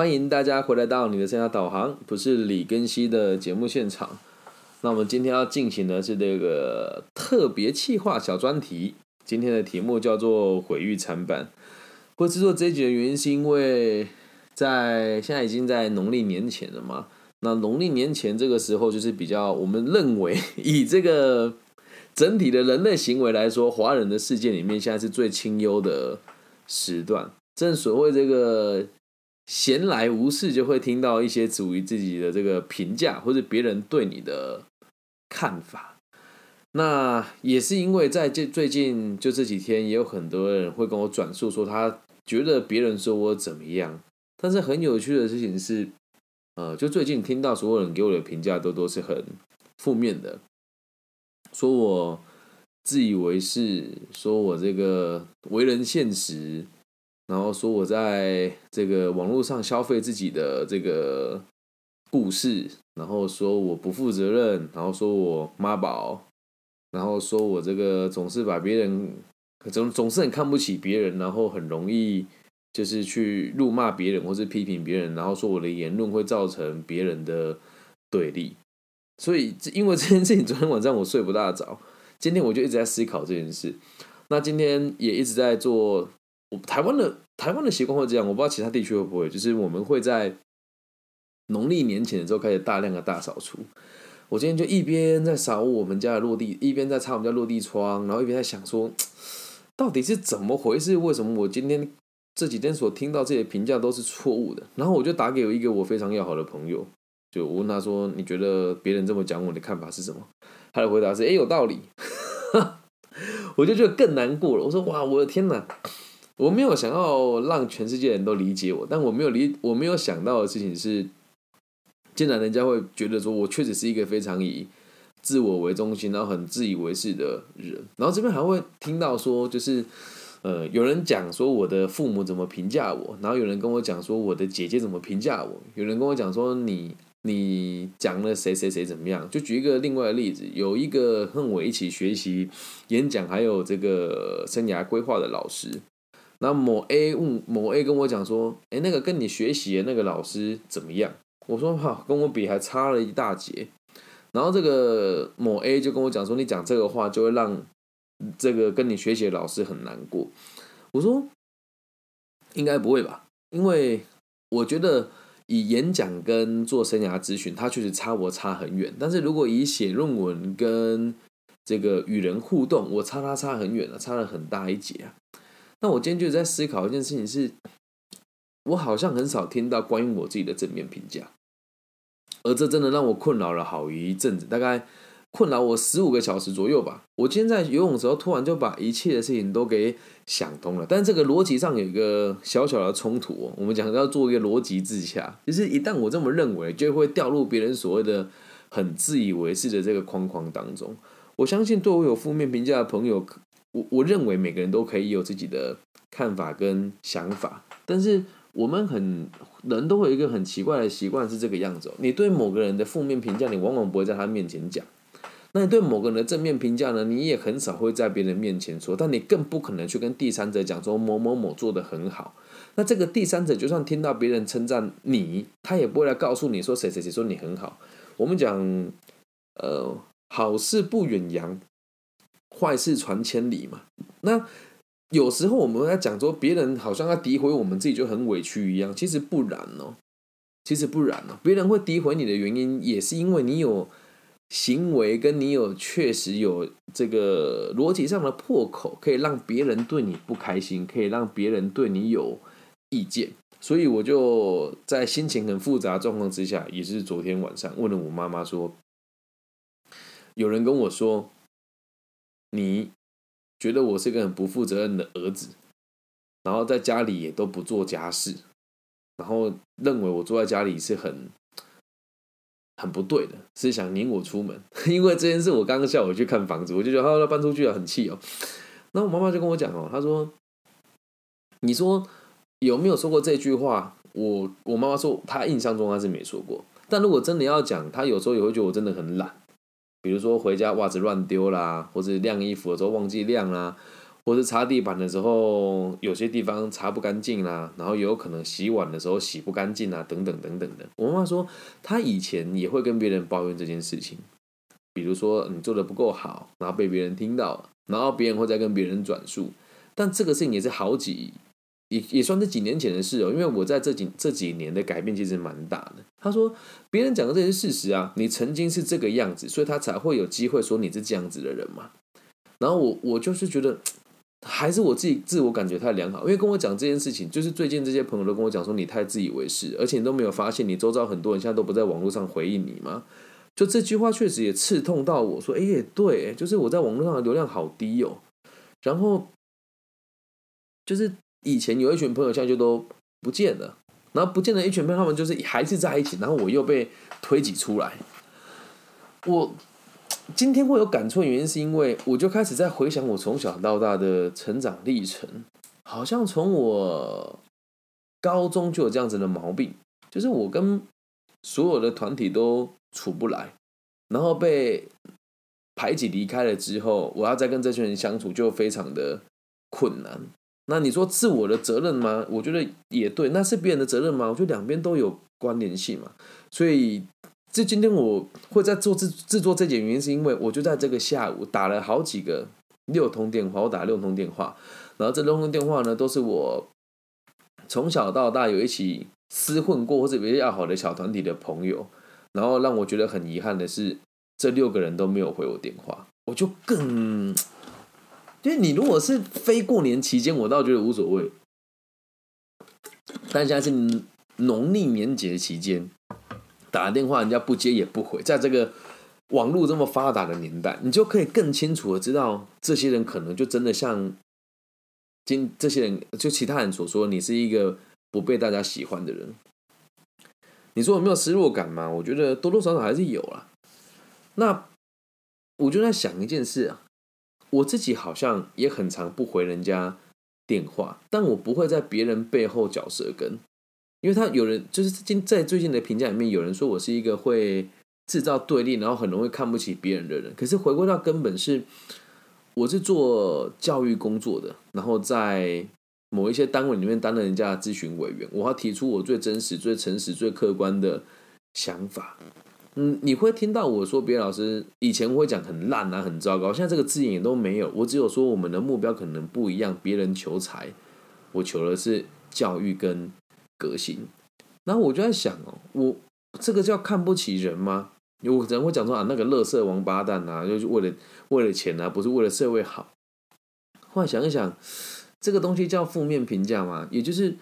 欢迎大家回来到你的生涯导航，不是李根熙的节目现场。那我们今天要进行的是这个特别企划小专题，今天的题目叫做“毁誉参半”。会制作这一集的原因是因为在现在已经在农历年前了嘛。那农历年前这个时候，就是比较我们认为以这个整体的人类行为来说，华人的世界里面现在是最清幽的时段。正所谓这个闲来无事，就会听到一些属于自己的这个评价，或者别人对你的看法。那也是因为在这最近就这几天，也有很多人会跟我转述说，他觉得别人说我怎么样。但是很有趣的事情是。呃，就最近听到所有人给我的评价都都是很负面的，说我自以为是，说我这个为人现实，然后说我在这个网络上消费自己的这个故事，然后说我不负责任，然后说我妈宝，然后说我这个总是把别人总总是很看不起别人，然后很容易。就是去辱骂别人或是批评别人，然后说我的言论会造成别人的对立，所以因为这件事情，昨天晚上我睡不大着，今天我就一直在思考这件事。那今天也一直在做我，台湾的台湾的习惯会这样，我不知道其他地区会不会，就是我们会在农历年前的时候开始大量的大扫除。我今天就一边在扫我们家的落地，一边在擦我们家落地窗，然后一边在想说，到底是怎么回事？为什么我今天？这几天所听到这些评价都是错误的，然后我就打给我一个我非常要好的朋友，就我问他说：“你觉得别人这么讲我的看法是什么？”他的回答是：“哎，有道理。” 我就觉得更难过了。我说：“哇，我的天哪！我没有想要让全世界人都理解我，但我没有理，我没有想到的事情是，竟然人家会觉得说我确实是一个非常以自我为中心，然后很自以为是的人。然后这边还会听到说，就是。”呃，有人讲说我的父母怎么评价我，然后有人跟我讲说我的姐姐怎么评价我，有人跟我讲说你你讲了谁谁谁怎么样，就举一个另外的例子，有一个和我一起学习演讲还有这个生涯规划的老师，那某 A 问某 A 跟我讲说，哎，那个跟你学习的那个老师怎么样？我说哈，跟我比还差了一大截，然后这个某 A 就跟我讲说，你讲这个话就会让。这个跟你学习的老师很难过，我说应该不会吧，因为我觉得以演讲跟做生涯咨询，它确实差我差很远。但是如果以写论文跟这个与人互动，我差它差很远了，差了很大一截啊。那我今天就在思考一件事情，是我好像很少听到关于我自己的正面评价，而这真的让我困扰了好一阵子，大概。困扰我十五个小时左右吧。我今天在游泳的时候，突然就把一切的事情都给想通了。但这个逻辑上有一个小小的冲突哦。我们讲要做一个逻辑自洽，就是一旦我这么认为，就会掉入别人所谓的很自以为是的这个框框当中。我相信对我有负面评价的朋友，我我认为每个人都可以有自己的看法跟想法。但是我们很人都会有一个很奇怪的习惯是这个样子：你对某个人的负面评价，你往往不会在他面前讲。那你对某个人的正面评价呢？你也很少会在别人面前说，但你更不可能去跟第三者讲说某某某做的很好。那这个第三者就算听到别人称赞你，他也不会来告诉你说谁谁谁说你很好。我们讲，呃，好事不远扬，坏事传千里嘛。那有时候我们在讲说别人好像要诋毁我们自己就很委屈一样，其实不然哦，其实不然哦。别人会诋毁你的原因，也是因为你有。行为跟你有确实有这个逻辑上的破口，可以让别人对你不开心，可以让别人对你有意见，所以我就在心情很复杂状况之下，也是昨天晚上问了我妈妈说，有人跟我说，你觉得我是个很不负责任的儿子，然后在家里也都不做家事，然后认为我坐在家里是很。很不对的，是想撵我出门，因为这件事我刚刚下午去看房子，我就觉得他要搬出去了，很气哦。然后我妈妈就跟我讲哦，她说：“你说有没有说过这句话？”我我妈妈说，她印象中她是没说过。但如果真的要讲，她有时候也会觉得我真的很懒，比如说回家袜子乱丢啦，或者晾衣服的时候忘记晾啦，或者擦地板的时候有些地方擦不干净啦，然后也有可能洗碗的时候洗不干净啊，等等等等的。我妈妈说，她以前也会跟别人抱怨这件事情，比如说你做的不够好，然后被别人听到，然后别人会再跟别人转述。但这个事情也是好几，也也算是几年前的事哦。因为我在这几这几年的改变其实蛮大的。他说，别人讲的这些事实啊，你曾经是这个样子，所以他才会有机会说你是这样子的人嘛。然后我我就是觉得。还是我自己自我感觉太良好，因为跟我讲这件事情，就是最近这些朋友都跟我讲说你太自以为是，而且你都没有发现你周遭很多人现在都不在网络上回应你吗？就这句话确实也刺痛到我说，哎，对，就是我在网络上的流量好低哦。然后就是以前有一群朋友现在就都不见了，然后不见了一群朋友，他们就是还是在一起，然后我又被推挤出来，我。今天会有感触的原因，是因为我就开始在回想我从小到大的成长历程，好像从我高中就有这样子的毛病，就是我跟所有的团体都处不来，然后被排挤离开了之后，我要再跟这群人相处就非常的困难。那你说是我的责任吗？我觉得也对，那是别人的责任吗？我觉得两边都有关联性嘛，所以。这今天我会在做制制作这件原因，是因为我就在这个下午打了好几个六通电话，我打六通电话，然后这六通电话呢，都是我从小到大有一起厮混过或者比较要好的小团体的朋友，然后让我觉得很遗憾的是，这六个人都没有回我电话，我就更，因为你如果是非过年期间，我倒觉得无所谓，但现在是农历年节期间。打电话人家不接也不回，在这个网络这么发达的年代，你就可以更清楚的知道，这些人可能就真的像今这些人就其他人所说，你是一个不被大家喜欢的人。你说有没有失落感吗？我觉得多多少少还是有啦。那我就在想一件事啊，我自己好像也很常不回人家电话，但我不会在别人背后嚼舌根。因为他有人就是今在最近的评价里面，有人说我是一个会制造对立，然后很容易看不起别人的人。可是回归到根本是，我是做教育工作的，然后在某一些单位里面担任人家的咨询委员，我要提出我最真实、最诚实、最客观的想法。嗯，你会听到我说，别老师以前会讲很烂啊，很糟糕，现在这个字眼也都没有。我只有说我们的目标可能不一样，别人求财，我求的是教育跟。革新，然后我就在想哦，我这个叫看不起人吗？有人会讲说啊，那个乐色王八蛋啊，就是为了为了钱啊，不是为了社会好。后来想一想，这个东西叫负面评价吗？也就是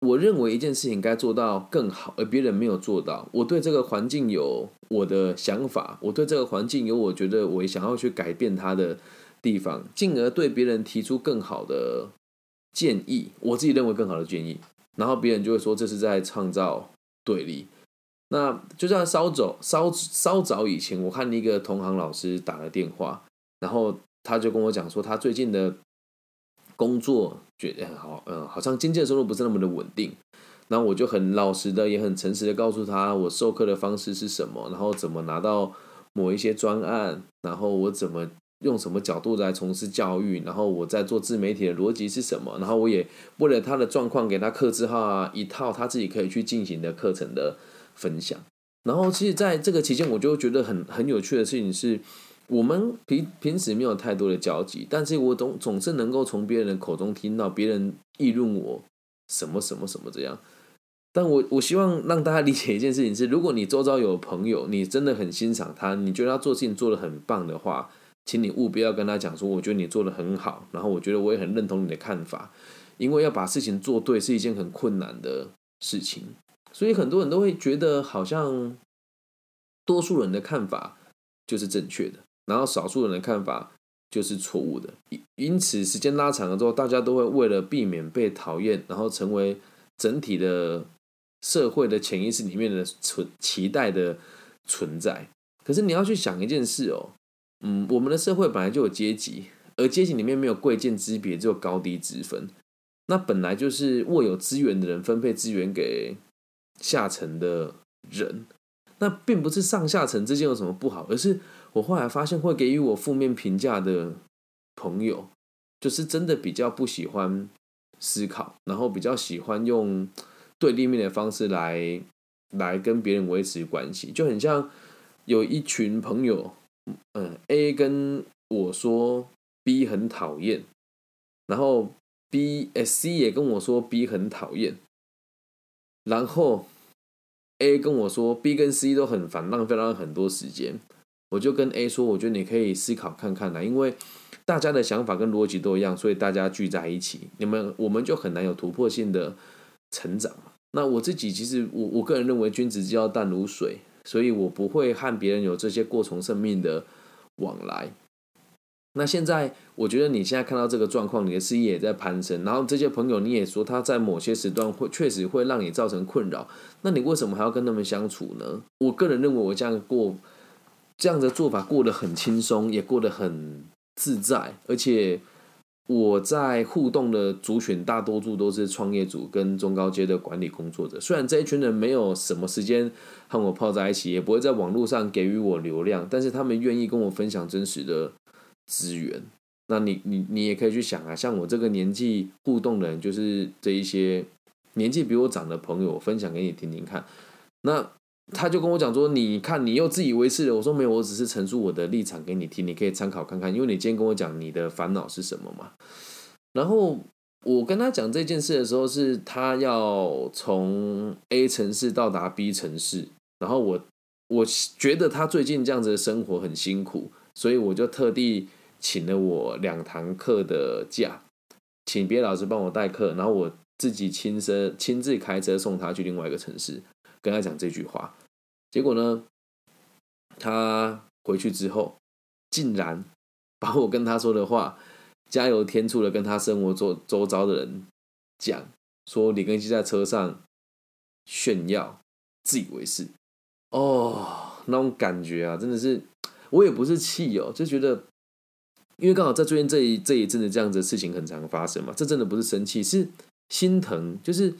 我认为一件事情该做到更好，而别人没有做到。我对这个环境有我的想法，我对这个环境有我觉得我想要去改变它的地方，进而对别人提出更好的建议，我自己认为更好的建议。然后别人就会说这是在创造对立，那就像稍早稍稍早以前，我看一个同行老师打了电话，然后他就跟我讲说他最近的工作觉得很好，嗯，好像经济收入不是那么的稳定。然后我就很老实的，也很诚实的告诉他我授课的方式是什么，然后怎么拿到某一些专案，然后我怎么。用什么角度来从事教育？然后我在做自媒体的逻辑是什么？然后我也为了他的状况给他刻字号啊，一套他自己可以去进行的课程的分享。然后其实在这个期间，我就觉得很很有趣的事情是，我们平平时没有太多的交集，但是我总总是能够从别人的口中听到别人议论我什么什么什么这样。但我我希望让大家理解一件事情是，如果你周遭有朋友，你真的很欣赏他，你觉得他做事情做得很棒的话。请你务必要跟他讲说，我觉得你做的很好，然后我觉得我也很认同你的看法，因为要把事情做对是一件很困难的事情，所以很多人都会觉得好像多数人的看法就是正确的，然后少数人的看法就是错误的，因因此时间拉长了之后，大家都会为了避免被讨厌，然后成为整体的社会的潜意识里面的存期待的存在。可是你要去想一件事哦。嗯，我们的社会本来就有阶级，而阶级里面没有贵贱之别，只有高低之分。那本来就是握有资源的人分配资源给下层的人，那并不是上下层之间有什么不好，而是我后来发现会给予我负面评价的朋友，就是真的比较不喜欢思考，然后比较喜欢用对立面的方式来来跟别人维持关系，就很像有一群朋友，嗯，A 跟我说 B 很讨厌，然后 B S C 也跟我说 B 很讨厌，然后 A 跟我说 B 跟 C 都很烦，浪费了很多时间。我就跟 A 说，我觉得你可以思考看看啦，因为大家的想法跟逻辑都一样，所以大家聚在一起，你们我们就很难有突破性的成长那我自己其实我我个人认为君子之交淡如水，所以我不会和别人有这些过从生命的往来。那现在我觉得你现在看到这个状况，你的事业也在攀升，然后这些朋友你也说他在某些时段会确实会让你造成困扰，那你为什么还要跟他们相处呢？我个人认为我这样过。这样的做法过得很轻松，也过得很自在，而且我在互动的族群大多数都是创业组跟中高阶的管理工作者。虽然这一群人没有什么时间和我泡在一起，也不会在网络上给予我流量，但是他们愿意跟我分享真实的资源。那你你你也可以去想啊，像我这个年纪互动的人，就是这一些年纪比我长的朋友，分享给你听听看。那。他就跟我讲说：“你看，你又自以为是了。”我说：“没有，我只是陈述我的立场给你听，你可以参考看看。因为你今天跟我讲你的烦恼是什么嘛。”然后我跟他讲这件事的时候，是他要从 A 城市到达 B 城市，然后我我觉得他最近这样子的生活很辛苦，所以我就特地请了我两堂课的假，请别的老师帮我代课，然后我自己亲身亲自开车送他去另外一个城市。跟他讲这句话，结果呢，他回去之后，竟然把我跟他说的话加油添醋的跟他生活周周遭的人讲，说李根熙在车上炫耀，自以为是，哦，那种感觉啊，真的是，我也不是气哦，就觉得，因为刚好在最近这一这一阵子这样子的事情很常发生嘛，这真的不是生气，是心疼，就是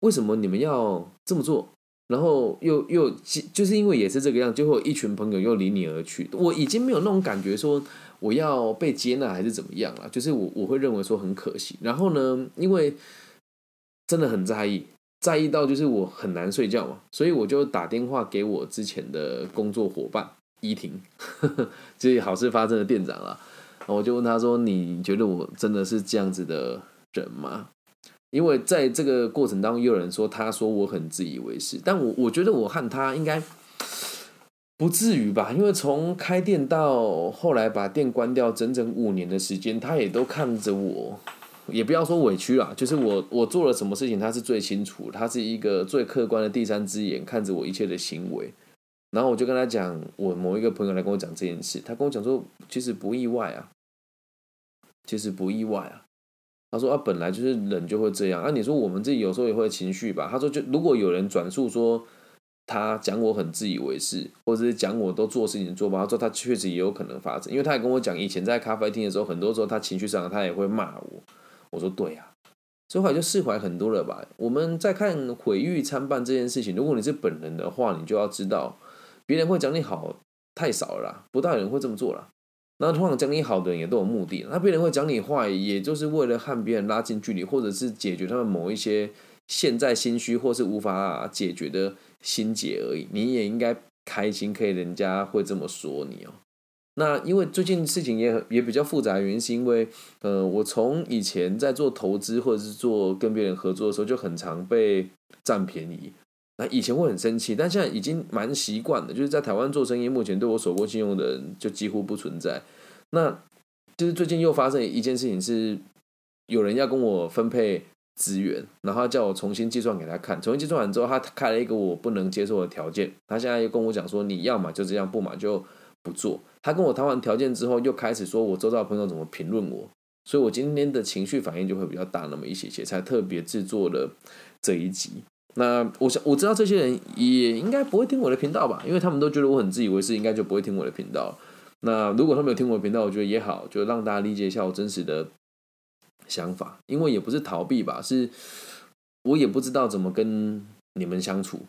为什么你们要这么做？然后又又就是因为也是这个样，就会一群朋友又离你而去。我已经没有那种感觉说我要被接纳还是怎么样了，就是我我会认为说很可惜。然后呢，因为真的很在意，在意到就是我很难睡觉嘛，所以我就打电话给我之前的工作伙伴依婷，就是好事发生的店长了。我就问他说：“你觉得我真的是这样子的人吗？”因为在这个过程当中，又有人说他说我很自以为是，但我我觉得我和他应该不至于吧。因为从开店到后来把店关掉，整整五年的时间，他也都看着我，也不要说委屈啦，就是我我做了什么事情，他是最清楚，他是一个最客观的第三只眼，看着我一切的行为。然后我就跟他讲，我某一个朋友来跟我讲这件事，他跟我讲说，其实不意外啊，其实不意外啊。他说啊，本来就是人就会这样啊。你说我们自己有时候也会情绪吧？他说，就如果有人转述说他讲我很自以为是，或者是讲我都做事情做不好，他说他确实也有可能发生。因为他也跟我讲，以前在咖啡厅的时候，很多时候他情绪上他也会骂我。我说对呀，所以后来就释怀很多了吧。我们在看毁誉参半这件事情，如果你是本人的话，你就要知道，别人会讲你好太少了，不大有人会这么做了。那通常讲你好的人也都有目的，那别人会讲你坏，也就是为了和别人拉近距离，或者是解决他们某一些现在心虚或是无法解决的心结而已。你也应该开心，可以人家会这么说你哦。那因为最近事情也也比较复杂，原因是因为呃，我从以前在做投资或者是做跟别人合作的时候，就很常被占便宜。那以前会很生气，但现在已经蛮习惯的。就是在台湾做生意，目前对我手过信用的人就几乎不存在。那就是最近又发生一件事情，是有人要跟我分配资源，然后叫我重新计算给他看。重新计算完之后，他开了一个我不能接受的条件。他现在又跟我讲说，你要么就这样，不嘛就不做。他跟我谈完条件之后，又开始说我周遭朋友怎么评论我，所以我今天的情绪反应就会比较大那么一些些，才特别制作了这一集。那我想我知道这些人也应该不会听我的频道吧，因为他们都觉得我很自以为是，应该就不会听我的频道。那如果他们有听我的频道，我觉得也好，就让大家理解一下我真实的想法，因为也不是逃避吧，是我也不知道怎么跟你们相处，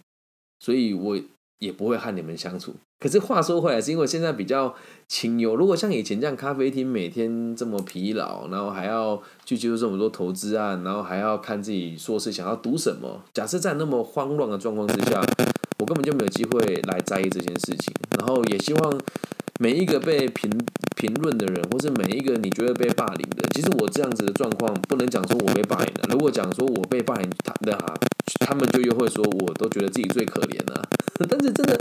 所以我也不会和你们相处。可是话说回来，是因为现在比较清幽。如果像以前这样咖啡厅每天这么疲劳，然后还要去接触这么多投资案，然后还要看自己硕士想要读什么。假设在那么慌乱的状况之下，我根本就没有机会来在意这件事情。然后也希望每一个被评评论的人，或是每一个你觉得被霸凌的，其实我这样子的状况不能讲说我被霸凌了。如果讲说我被霸凌，他的哈，他们就又会说我都觉得自己最可怜了。但是真的。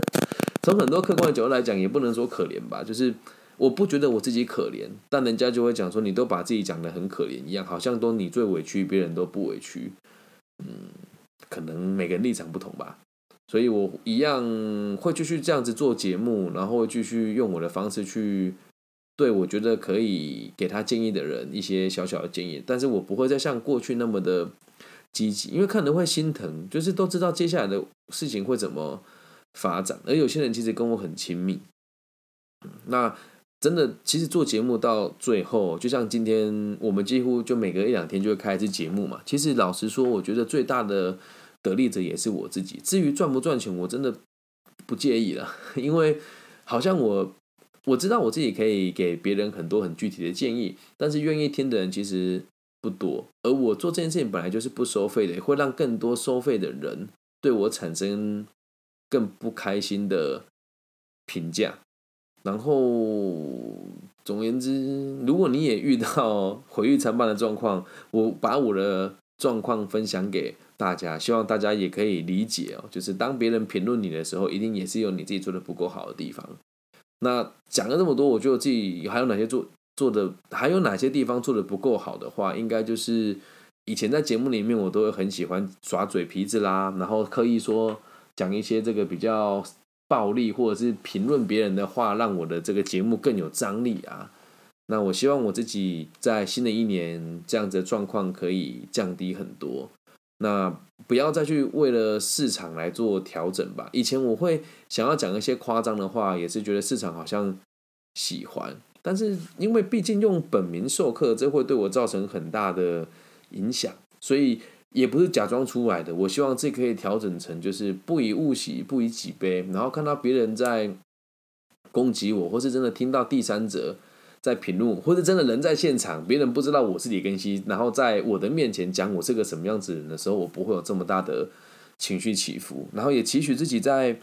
从很多客观的角度来讲，也不能说可怜吧，就是我不觉得我自己可怜，但人家就会讲说你都把自己讲的很可怜一样，好像都你最委屈，别人都不委屈。嗯，可能每个人立场不同吧，所以我一样会继续这样子做节目，然后继续用我的方式去对我觉得可以给他建议的人一些小小的建议，但是我不会再像过去那么的积极，因为看人会心疼，就是都知道接下来的事情会怎么。发展，而有些人其实跟我很亲密，那真的，其实做节目到最后，就像今天我们几乎就每隔一两天就会开一次节目嘛。其实老实说，我觉得最大的得利者也是我自己。至于赚不赚钱，我真的不介意了，因为好像我我知道我自己可以给别人很多很具体的建议，但是愿意听的人其实不多。而我做这件事情本来就是不收费的，会让更多收费的人对我产生。更不开心的评价，然后总而言之，如果你也遇到 毁誉参半的状况，我把我的状况分享给大家，希望大家也可以理解哦。就是当别人评论你的时候，一定也是有你自己做的不够好的地方。那讲了这么多，我觉得自己还有哪些做做的，还有哪些地方做的不够好的话，应该就是以前在节目里面，我都会很喜欢耍嘴皮子啦，然后刻意说。讲一些这个比较暴力或者是评论别人的话，让我的这个节目更有张力啊。那我希望我自己在新的一年这样子的状况可以降低很多。那不要再去为了市场来做调整吧。以前我会想要讲一些夸张的话，也是觉得市场好像喜欢，但是因为毕竟用本名授课，这会对我造成很大的影响，所以。也不是假装出来的，我希望这可以调整成就是不以物喜，不以己悲。然后看到别人在攻击我，或是真的听到第三者在评论，或者真的人在现场，别人不知道我是李根熙，然后在我的面前讲我是个什么样子人的时候，我不会有这么大的情绪起伏。然后也期许自己在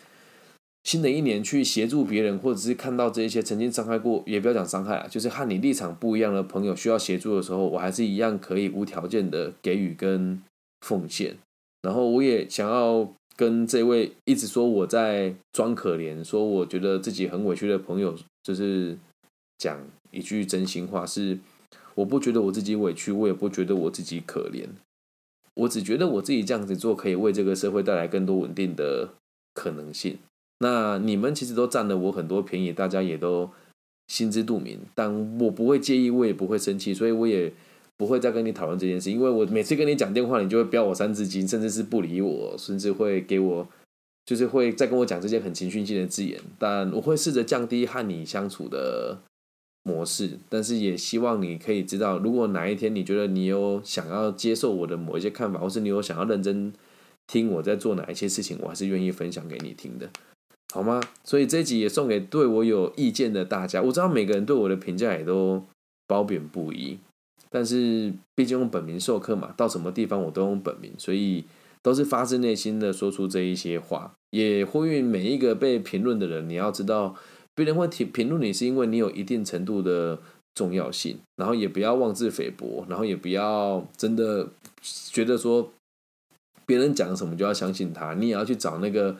新的一年去协助别人，或者是看到这一些曾经伤害过，也不要讲伤害啊，就是和你立场不一样的朋友需要协助的时候，我还是一样可以无条件的给予跟。奉献，然后我也想要跟这位一直说我在装可怜，说我觉得自己很委屈的朋友，就是讲一句真心话：是我不觉得我自己委屈，我也不觉得我自己可怜，我只觉得我自己这样子做可以为这个社会带来更多稳定的可能性。那你们其实都占了我很多便宜，大家也都心知肚明，但我不会介意，我也不会生气，所以我也。不会再跟你讨论这件事，因为我每次跟你讲电话，你就会飙我三字经，甚至是不理我，甚至会给我，就是会再跟我讲这些很情绪性的字眼。但我会试着降低和你相处的模式，但是也希望你可以知道，如果哪一天你觉得你有想要接受我的某一些看法，或是你有想要认真听我在做哪一些事情，我还是愿意分享给你听的，好吗？所以这集也送给对我有意见的大家。我知道每个人对我的评价也都褒贬不一。但是毕竟用本名授课嘛，到什么地方我都用本名，所以都是发自内心的说出这一些话，也呼吁每一个被评论的人，你要知道，别人会评评论你是因为你有一定程度的重要性，然后也不要妄自菲薄，然后也不要真的觉得说别人讲什么就要相信他，你也要去找那个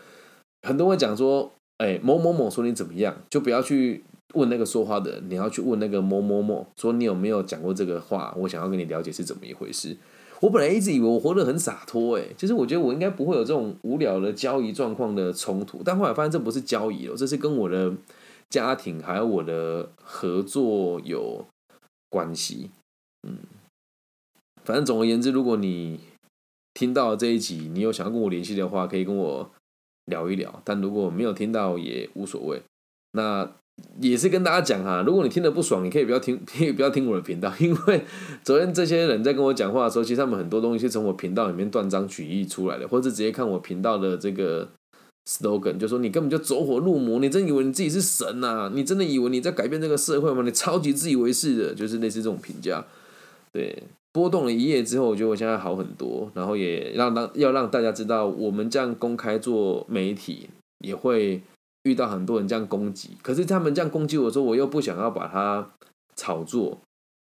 很多人讲说，哎某某某说你怎么样，就不要去。问那个说话的，你要去问那个某某某，说你有没有讲过这个话？我想要跟你了解是怎么一回事。我本来一直以为我活得很洒脱，哎，其实我觉得我应该不会有这种无聊的交易状况的冲突。但后来发现这不是交易哦，这是跟我的家庭还有我的合作有关系。嗯，反正总而言之，如果你听到这一集，你有想要跟我联系的话，可以跟我聊一聊。但如果没有听到也无所谓。那。也是跟大家讲哈，如果你听得不爽，你可以不要听，可以不要听我的频道，因为昨天这些人在跟我讲话的时候，其实他们很多东西是从我频道里面断章取义出来的，或者直接看我频道的这个 slogan，就说你根本就走火入魔，你真以为你自己是神呐？你真的以为你在改变这个社会吗？你超级自以为是的，就是类似这种评价。对，波动了一夜之后，我觉得我现在好很多，然后也让让要让大家知道，我们这样公开做媒体也会遇到很多人这样攻击，可是他们这样攻击我说，我又不想要把它炒作。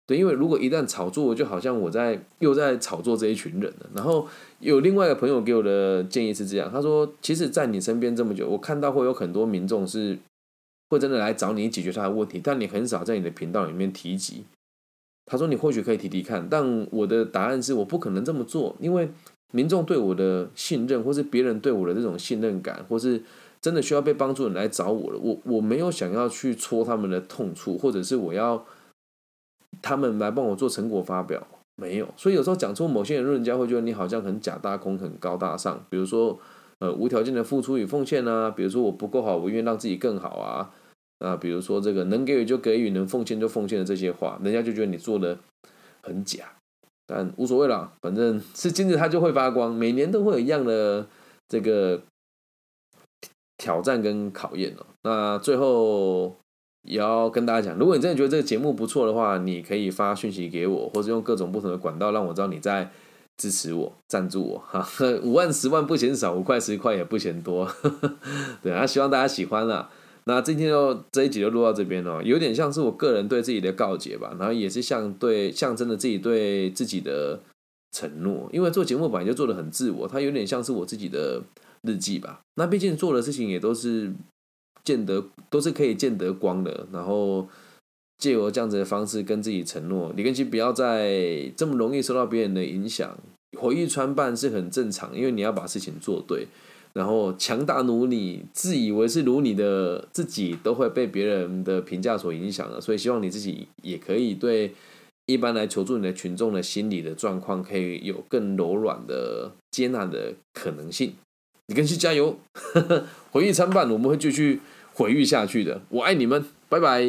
对，因为如果一旦炒作，就好像我在又在炒作这一群人了。然后有另外一个朋友给我的建议是这样，他说：“其实，在你身边这么久，我看到会有很多民众是会真的来找你解决他的问题，但你很少在你的频道里面提及。”他说：“你或许可以提提看。”但我的答案是，我不可能这么做，因为民众对我的信任，或是别人对我的这种信任感，或是 真的需要被帮助的人来找我了，我我没有想要去戳他们的痛处，或者是我要。他们来帮我做成果发表，没有，所以有时候讲出某些人，人家会觉得你好像很假大空、很高大上。比如说，呃，无条件的付出与奉献啊，比如说我不够好，我愿意让自己更好啊，啊，比如说这个能给予就给予，能奉献就奉献的这些话，人家就觉得你做的很假，但无所谓啦，反正是 金子它就会发光，每年都会有一样的这个挑战跟考验哦。那最后。也要跟大家讲，如果你真的觉得这个节目不错的话，你可以发讯息给我，或者用各种不同的管道让我知道你在支持我、赞助我。哈，五万、十万不嫌少，五块、十块也不嫌多。对啊，希望大家喜欢啦。那今天就这一集就录到这边哦，有点像是我个人对自己的告诫吧，然后也是像对象征的自己对自己的承诺。因为做节目本来就做的很自我，它有点像是我自己的日记吧。那毕竟做的事情也都是。见得都是可以见得光的，然后借由这样子的方式跟自己承诺，李根基不要再这么容易受到别人的影响，回忆穿扮是很正常，因为你要把事情做对，然后强大如你，自以为是如你的自己，都会被别人的评价所影响的，所以希望你自己也可以对一般来求助你的群众的心理的状况，可以有更柔软的接纳的可能性。李根基加油，回忆参半，我们会继续。回忆下去的，我爱你们，拜拜。